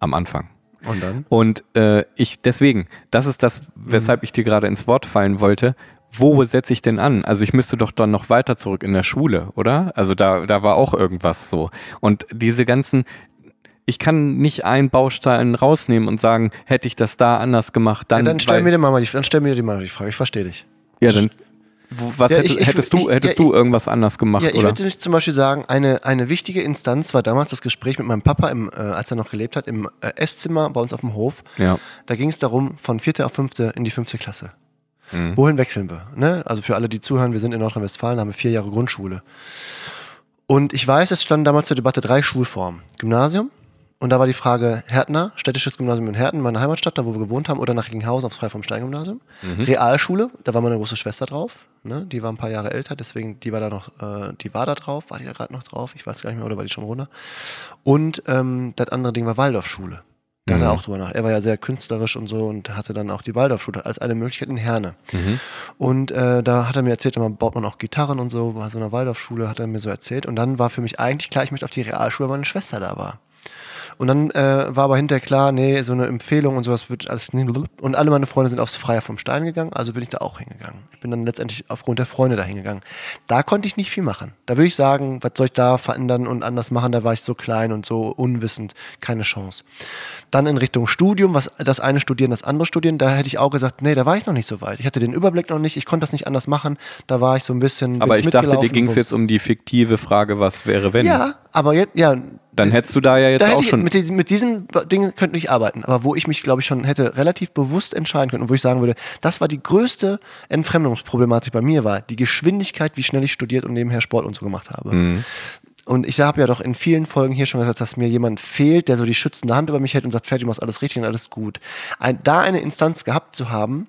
Am Anfang. Und dann? Und äh, ich, deswegen, das ist das, weshalb ich dir gerade ins Wort fallen wollte. Wo setze ich denn an? Also ich müsste doch dann noch weiter zurück in der Schule, oder? Also da, da war auch irgendwas so. Und diese ganzen, ich kann nicht einen Baustein rausnehmen und sagen, hätte ich das da anders gemacht, dann. Ja, dann stell mir dir mal, die, dann stell mir dir mal die Frage, ich verstehe dich. ja, dann. Was Ja, hättest, ich- ich- hättest du, hättest ja, du irgendwas anders gemacht, Ja, ich oder? würde zum Beispiel sagen, eine, eine wichtige Instanz war damals das Gespräch mit meinem Papa, im, äh, als er noch gelebt hat, im äh, Esszimmer bei uns auf dem Hof. Ja. Da ging es darum, von vierte auf fünfte in die fünfte Klasse. Mhm. Wohin wechseln wir? Ne? Also für alle, die zuhören, wir sind in Nordrhein-Westfalen, haben vier Jahre Grundschule. Und ich weiß, es standen damals zur Debatte drei Schulformen. Gymnasium, und da war die Frage Härtner, städtisches Gymnasium in Herten, meine Heimatstadt, da wo wir gewohnt haben, oder nach Recklinghausen aufs Frei vom Stein Gymnasium. Realschule, da war meine große Schwester drauf, ne? die war ein paar Jahre älter, deswegen, die war da noch, äh, die war da drauf, war die da gerade noch drauf, ich weiß gar nicht mehr, oder war die schon runter. Und ähm, das andere Ding war Waldorfschule. Da hat er auch drüber nach. Er war ja sehr künstlerisch und so und hatte dann auch die Waldorfschule als eine Möglichkeit in Herne. Und äh, da hat er mir erzählt, man baut man auch Gitarren und so, bei so einer Waldorfschule hat er mir so erzählt. Und dann war für mich eigentlich klar, ich möchte auf die Realschule, weil meine Schwester da war. Und dann äh, war aber hinterher klar, nee, so eine Empfehlung und sowas wird alles nie. Und alle meine Freunde sind aufs Freier vom Stein gegangen, also bin ich da auch hingegangen. Ich bin dann letztendlich aufgrund der Freunde da hingegangen. Da konnte ich nicht viel machen. Da würde ich sagen, was soll ich da verändern und anders machen? Da war ich so klein und so unwissend, keine Chance. Dann in Richtung Studium, was das eine studieren, das andere studieren, da hätte ich auch gesagt, nee, da war ich noch nicht so weit. Ich hatte den Überblick noch nicht, ich konnte das nicht anders machen. Da war ich so ein bisschen. Aber ich dachte, dir ging es jetzt um die fiktive Frage, was wäre, wenn? Ja, aber jetzt, ja. Dann hättest du da ja jetzt Da auch ich, schon. mit, diesem, mit diesem Ding könnte ich arbeiten. Aber wo ich mich, glaube ich, schon hätte relativ bewusst entscheiden können und wo ich sagen würde, das war die größte Entfremdungsproblematik bei mir, war die Geschwindigkeit, wie schnell ich studiert und nebenher Sport und so gemacht habe. Mhm. Und ich habe ja doch in vielen Folgen hier schon gesagt, dass mir jemand fehlt, der so die schützende Hand über mich hält und sagt, fertig, du machst alles richtig und alles gut. Ein, da eine Instanz gehabt zu haben,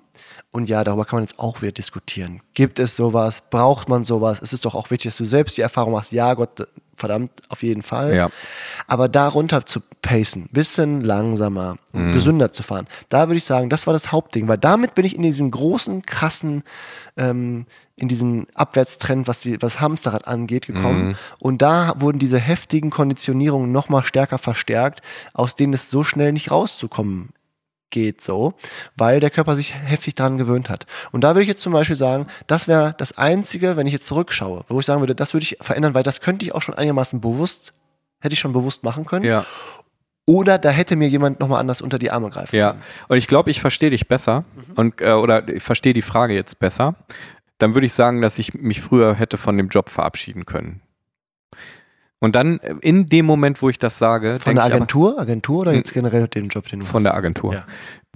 und ja, darüber kann man jetzt auch wieder diskutieren. Gibt es sowas? Braucht man sowas? Es ist doch auch wichtig, dass du selbst die Erfahrung machst. Ja, Gott, verdammt, auf jeden Fall. Ja. Aber da runter zu pacen, bisschen langsamer und gesünder zu fahren, da würde ich sagen, das war das Hauptding, weil damit bin ich in diesen großen, krassen, ähm, in diesen Abwärtstrend, was, die, was Hamsterrad angeht, gekommen. Und da wurden diese heftigen Konditionierungen nochmal stärker verstärkt, aus denen es so schnell nicht rauszukommen geht so, weil der Körper sich heftig daran gewöhnt hat. Und da würde ich jetzt zum Beispiel sagen, das wäre das Einzige, wenn ich jetzt zurückschaue, wo ich sagen würde, das würde ich verändern, weil das könnte ich auch schon einigermaßen bewusst, hätte ich schon bewusst machen können. ja. Oder da hätte mir jemand nochmal anders unter die Arme greifen Ja, können. und ich glaube, ich verstehe dich besser und äh, oder ich verstehe die Frage jetzt besser. Dann würde ich sagen, dass ich mich früher hätte von dem Job verabschieden können. Und dann äh, in dem Moment, wo ich das sage, Von der ich aber- Agentur? Agentur oder jetzt generell den Job, den du von hast? der Agentur. Ja.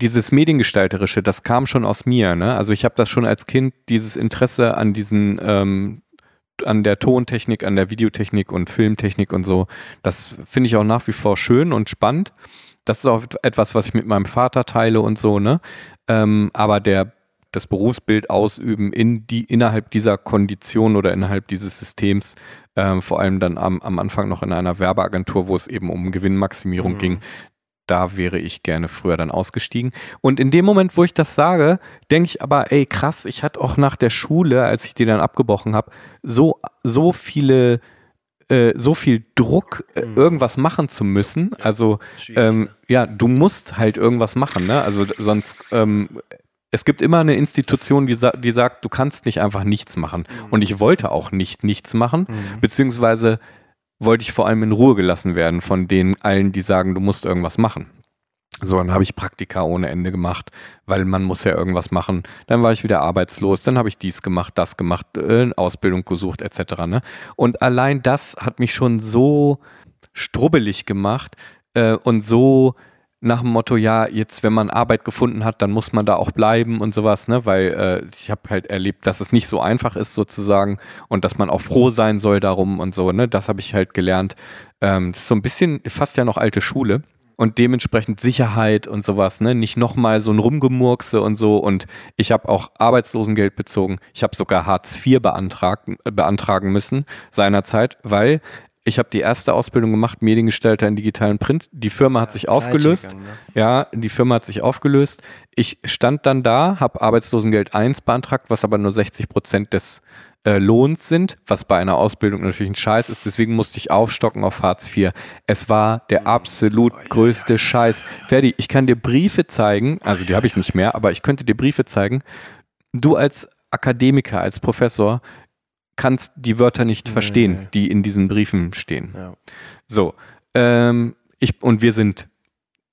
Dieses Mediengestalterische, das kam schon aus mir. Ne? Also ich habe das schon als Kind, dieses Interesse an diesen, ähm, an der Tontechnik, an der Videotechnik und Filmtechnik und so. Das finde ich auch nach wie vor schön und spannend. Das ist auch etwas, was ich mit meinem Vater teile und so. Ne? Ähm, aber der das Berufsbild ausüben in die innerhalb dieser Kondition oder innerhalb dieses Systems, ähm, vor allem dann am, am Anfang noch in einer Werbeagentur, wo es eben um Gewinnmaximierung Mhm. ging, da wäre ich gerne früher dann ausgestiegen. Und in dem Moment, wo ich das sage, denke ich aber, ey, krass, ich hatte auch nach der Schule, als ich die dann abgebrochen habe, so, so viele, äh, so viel Druck, äh, irgendwas machen zu müssen. Also, ähm, ne? ja, du musst halt irgendwas machen, ne? Also sonst, ähm, es gibt immer eine Institution, die, sa die sagt, du kannst nicht einfach nichts machen. Und ich wollte auch nicht nichts machen, beziehungsweise wollte ich vor allem in Ruhe gelassen werden von denen allen, die sagen, du musst irgendwas machen. So, dann habe ich Praktika ohne Ende gemacht, weil man muss ja irgendwas machen. Dann war ich wieder arbeitslos, dann habe ich dies gemacht, das gemacht, äh, Ausbildung gesucht, etc. Ne? Und allein das hat mich schon so strubbelig gemacht äh, und so nach dem Motto, ja, jetzt, wenn man Arbeit gefunden hat, dann muss man da auch bleiben und sowas, ne? Weil äh, ich habe halt erlebt, dass es nicht so einfach ist sozusagen und dass man auch froh sein soll darum und so, ne? Das habe ich halt gelernt. Ähm, das ist so ein bisschen fast ja noch alte Schule und dementsprechend Sicherheit und sowas, ne? Nicht nochmal so ein Rumgemurkse und so. Und ich habe auch Arbeitslosengeld bezogen. Ich habe sogar Hartz IV beantragen, beantragen müssen seinerzeit, weil ich habe die erste Ausbildung gemacht, Mediengestalter in digitalen Print. Die Firma hat sich aufgelöst. gegangen, ne? Ja, die Firma hat sich aufgelöst. Ich stand dann da, habe Arbeitslosengeld 1 beantragt, was aber nur 60 Prozent des äh, Lohns sind, was bei einer Ausbildung natürlich ein Scheiß ist. Deswegen musste ich aufstocken auf Hartz IV. Es war der absolut größte Scheiß. Ferdi, ich kann dir Briefe zeigen, also die habe ich nicht mehr, aber ich könnte dir Briefe zeigen. Du als Akademiker, als Professor kannst die Wörter nicht verstehen, die in diesen Briefen stehen. Ja. So, ähm, ich, und wir sind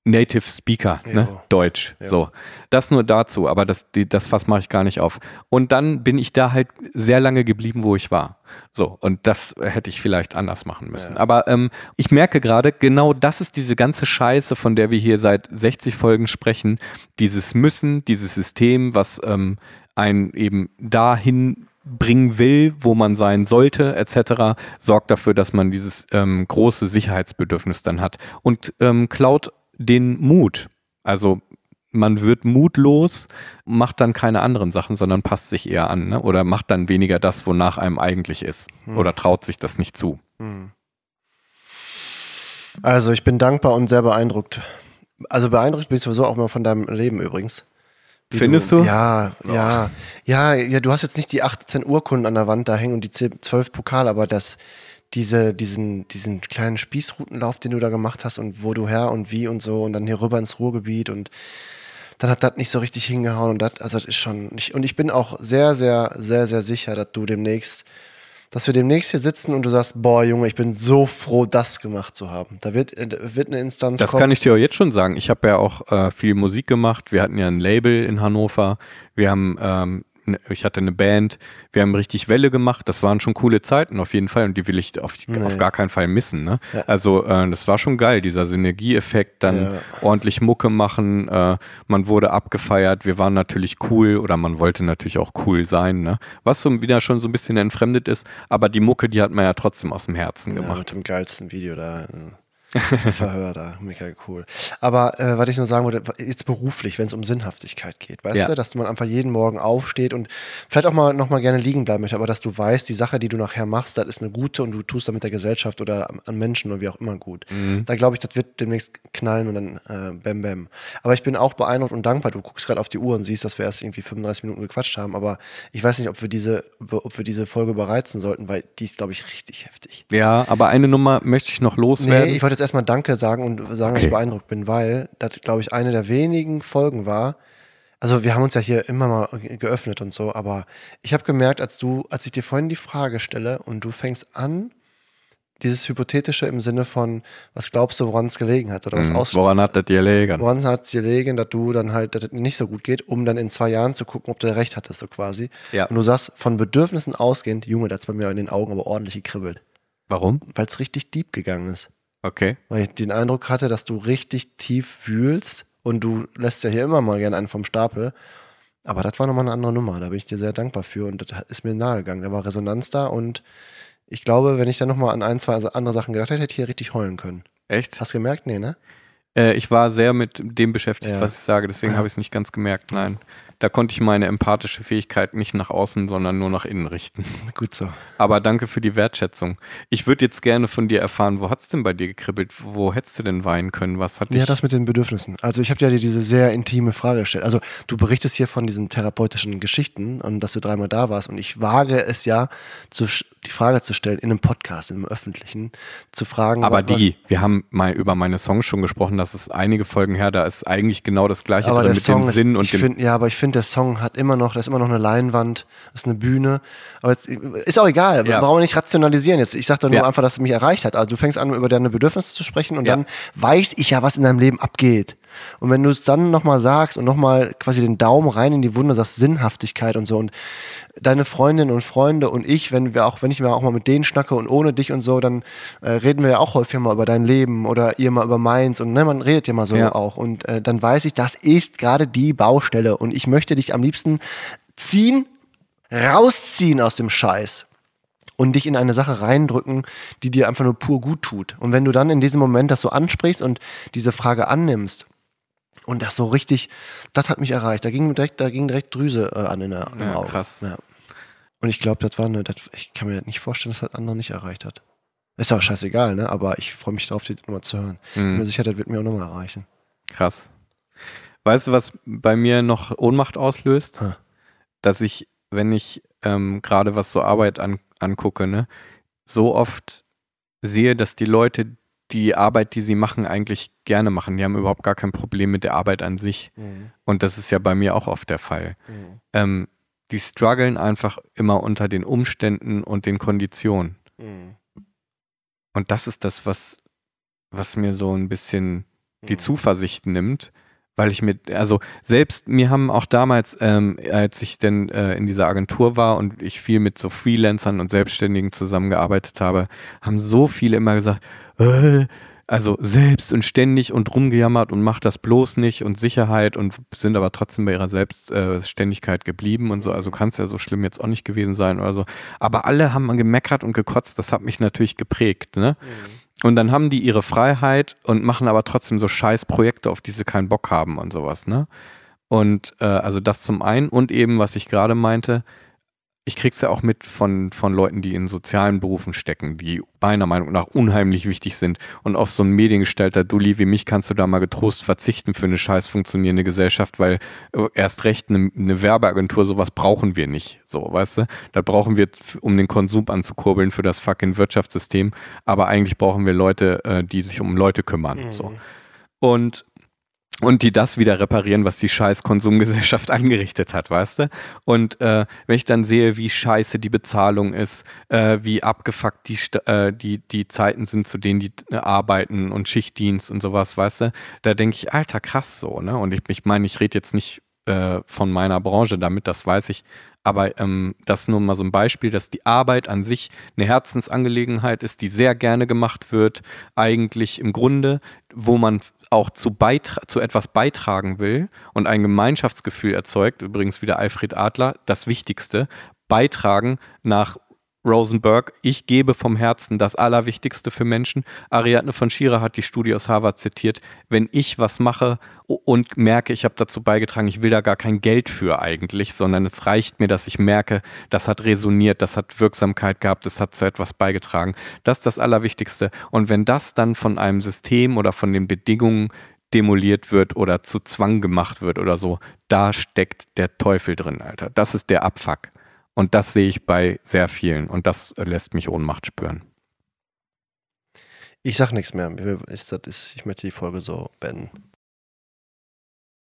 Native Speaker, ne? Deutsch. So, das nur dazu, aber das, die, das Fass mache ich gar nicht auf. Und dann bin ich da halt sehr lange geblieben, wo ich war. So, und das hätte ich vielleicht anders machen müssen. Aber ähm, ich merke gerade, genau das ist diese ganze Scheiße, von der wir hier seit 60 Folgen sprechen. Dieses Müssen, dieses System, was ähm, einen eben dahin bringen will, wo man sein sollte, etc., sorgt dafür, dass man dieses ähm, große Sicherheitsbedürfnis dann hat und ähm, klaut den Mut. Also man wird mutlos, macht dann keine anderen Sachen, sondern passt sich eher an ne? oder macht dann weniger das, wonach einem eigentlich ist oder traut sich das nicht zu. Also ich bin dankbar und sehr beeindruckt. Also beeindruckt bin ich sowieso auch mal von deinem Leben übrigens. Findest du? Ja, ja, ja, ja, du hast jetzt nicht die 18 Urkunden an der Wand da hängen und die 10 12 Pokale, aber das, diese, diesen, diesen kleinen Spießrutenlauf, den du da gemacht hast und wo du her und wie und so und dann hier rüber ins Ruhrgebiet und dann hat das nicht so richtig hingehauen und das, also das ist schon, nicht, und ich bin auch sehr, sehr, sehr, sehr sicher, dass du demnächst, dass wir demnächst hier sitzen und du sagst, boah, Junge, ich bin so froh, das gemacht zu haben. Da wird, äh, da wird eine Instanz Das kommen. kann ich dir auch jetzt schon sagen. Ich habe ja auch äh, viel Musik gemacht. Wir hatten ja ein Label in Hannover. Wir haben, ähm, ich hatte eine Band. Wir haben richtig Welle gemacht. Das waren schon coole Zeiten auf jeden Fall und die will ich auf, auf gar keinen Fall missen. Ne? Also äh, das war schon geil, dieser Synergieeffekt, dann Ja. ordentlich Mucke machen. Äh, man wurde abgefeiert. Wir waren natürlich cool oder man wollte natürlich auch cool sein. Ne? Was so wieder schon so ein bisschen entfremdet ist, aber die Mucke, die hat man ja trotzdem aus dem Herzen Ja, gemacht. mit dem geilsten Video da. Verhör da, mega cool. Aber äh, was ich nur sagen wollte, jetzt beruflich, wenn es um Sinnhaftigkeit geht, weißt Ja. du, dass man einfach jeden Morgen aufsteht und vielleicht auch mal noch mal gerne liegen bleiben möchte, aber dass du weißt, die Sache, die du nachher machst, das ist eine gute und du tust damit der Gesellschaft oder an- Menschen oder wie auch immer gut. Mhm. Da glaube ich, das wird demnächst knallen und dann äh, bam bam. Aber ich bin auch beeindruckt und dankbar. Du guckst gerade auf die Uhr und siehst, dass wir erst irgendwie 35 Minuten gequatscht haben, aber ich weiß nicht, ob wir diese, ob wir diese Folge bereizen sollten, weil die ist, glaube ich, richtig heftig. Ja, aber eine Nummer möchte ich noch loswerden. Nee, ich wollte jetzt erstmal Danke sagen und sagen, dass ich Okay. beeindruckt bin, weil das, glaube ich, eine der wenigen Folgen war. Also wir haben uns ja hier immer mal ge- geöffnet und so, aber ich habe gemerkt, als du, als ich dir vorhin die Frage stelle und du fängst an, dieses Hypothetische im Sinne von, was glaubst du, woran es gelegen hat oder was Hm, aus Woran hat das gelegen? Woran hat es gelegen, dass du dann halt, dass es nicht so gut geht, um dann in zwei Jahren zu gucken, ob du recht hattest, so quasi. Ja. Und du sagst, von Bedürfnissen ausgehend, Junge, das bei mir in den Augen aber ordentlich gekribbelt. Warum? weil es richtig deep gegangen ist. Okay. Weil ich den Eindruck hatte, dass du richtig tief fühlst und du lässt ja hier immer mal gerne einen vom Stapel. Aber das war nochmal eine andere Nummer. Da bin ich dir sehr dankbar für und das ist mir nahegegangen. Da war Resonanz da und ich glaube, wenn ich dann nochmal an ein, zwei andere Sachen gedacht hätte, hätte ich hier richtig heulen können. Echt? Hast du gemerkt? Nee, ne? Äh, ich war sehr mit dem beschäftigt, Ja. was ich sage, deswegen habe ich es nicht ganz gemerkt. Nein. Da konnte ich meine empathische Fähigkeit nicht nach außen, sondern nur nach innen richten. Gut so. Aber danke für die Wertschätzung. Ich würde jetzt gerne von dir erfahren, wo hat's denn bei dir gekribbelt? Wo hättest du denn weinen können? Was hat Ja, das mit den Bedürfnissen. Also ich habe dir diese sehr intime Frage gestellt. Also du berichtest hier von diesen therapeutischen Geschichten und dass du dreimal da warst und ich wage es ja, zu, die Frage zu stellen in einem Podcast, im öffentlichen, zu fragen. Aber was- was- die, wir haben mal über meine Songs schon gesprochen, das ist einige Folgen her, da ist eigentlich genau das gleiche aber drin der mit Song dem ist, Sinn und ich dem. find, ja, aber ich finde, der Song hat immer noch, da ist immer noch eine Leinwand, das ist eine Bühne. Aber jetzt, ist auch egal, Ja. brauchen wir nicht rationalisieren jetzt. Ich sag doch nur Ja. einfach, dass es mich erreicht hat. Also du fängst an, über deine Bedürfnisse zu sprechen und Ja. dann weiß ich ja, was in deinem Leben abgeht. Und wenn du es dann nochmal sagst und nochmal quasi den Daumen rein in die Wunde, sagst Sinnhaftigkeit und so und deine Freundinnen und Freunde und ich, wenn wir auch, wenn ich mir auch mal mit denen schnacke und ohne dich und so, dann äh, reden wir ja auch häufig mal über dein Leben oder ihr mal über meins und ne, man redet ja mal so Ja. auch und äh, dann weiß ich, das ist gerade die Baustelle und ich möchte dich am liebsten ziehen, rausziehen aus dem Scheiß und dich in eine Sache reindrücken, die dir einfach nur pur gut tut. Und wenn du dann in diesem Moment das so ansprichst und diese Frage annimmst und das so richtig, das hat mich erreicht. Da ging direkt, da ging direkt Drüse äh, an in der, im Ja, Auge. krass. Ja. Und ich glaube, das war eine, das, ich kann mir nicht vorstellen, dass das andere nicht erreicht hat. Ist aber scheißegal, ne? Aber ich freue mich darauf, die nochmal zu hören. Ich bin Mhm. mir sicher, das wird mir auch nochmal erreichen. Krass. Weißt du, was bei mir noch Ohnmacht auslöst? Ha. Dass ich, wenn ich ähm, gerade was so Arbeit an, angucke, ne, so oft sehe, dass die Leute die Arbeit, die sie machen, eigentlich gerne machen. Die haben überhaupt gar kein Problem mit der Arbeit an sich. Und das ist ja bei mir auch oft der Fall. Ähm, die strugglen einfach immer unter den Umständen und den Konditionen. Und das ist das, was, was mir so ein bisschen die Zuversicht nimmt, weil ich mir, also selbst mir haben auch damals, ähm, als ich denn äh, in dieser Agentur war und ich viel mit so Freelancern und Selbstständigen zusammengearbeitet habe, haben so viele immer gesagt, äh, also selbst und ständig und rumgejammert und macht das bloß nicht und Sicherheit und sind aber trotzdem bei ihrer Selbstständigkeit geblieben und so. Also kann es ja so schlimm jetzt auch nicht gewesen sein oder so. Aber alle haben gemeckert und gekotzt. Das hat mich natürlich geprägt. Ne? Und dann haben die ihre Freiheit und machen aber trotzdem so scheiß Projekte, auf die sie keinen Bock haben und sowas. Ne? Und äh, also das zum einen und eben, was ich gerade meinte, ich krieg's ja auch mit von, von Leuten, die in sozialen Berufen stecken, die meiner Meinung nach unheimlich wichtig sind. Und auf so einen Mediengestalter Dulli wie mich kannst du da mal getrost verzichten für eine scheiß funktionierende Gesellschaft, weil äh, erst recht eine, eine Werbeagentur, sowas brauchen wir nicht. So, weißt du? Das brauchen wir, um den Konsum anzukurbeln für das fucking Wirtschaftssystem. Aber eigentlich brauchen wir Leute, äh, die sich um Leute kümmern. So. Und und die das wieder reparieren, was die scheiß Konsumgesellschaft angerichtet hat, weißt du? Und äh, wenn ich dann sehe, wie scheiße die Bezahlung ist, äh, wie abgefuckt die, äh, die, die Zeiten sind, zu denen die äh, arbeiten und Schichtdienst und sowas, weißt du? Da denke ich, alter, krass so, ne? Und ich, ich meine, ich rede jetzt nicht äh, von meiner Branche damit, das weiß ich. Aber ähm, das nur mal so ein Beispiel, dass die Arbeit an sich eine Herzensangelegenheit ist, die sehr gerne gemacht wird, eigentlich im Grunde, wo man auch zu, zu etwas beitragen will und ein Gemeinschaftsgefühl erzeugt, übrigens wieder Alfred Adler, das Wichtigste, beitragen nach Rosenberg, ich gebe vom Herzen das Allerwichtigste für Menschen. Ariadne von Schierer hat die Studie aus Harvard zitiert. Wenn ich was mache und merke, ich habe dazu beigetragen, ich will da gar kein Geld für eigentlich, sondern es reicht mir, dass ich merke, das hat resoniert, das hat Wirksamkeit gehabt, das hat zu etwas beigetragen. Das ist das Allerwichtigste. Und wenn das dann von einem System oder von den Bedingungen demoliert wird oder zu Zwang gemacht wird oder so, da steckt der Teufel drin, Alter. Das ist der Abfuck. Und das sehe ich bei sehr vielen und das lässt mich Ohnmacht spüren. Ich sag nichts mehr. Ich möchte die Folge so beenden.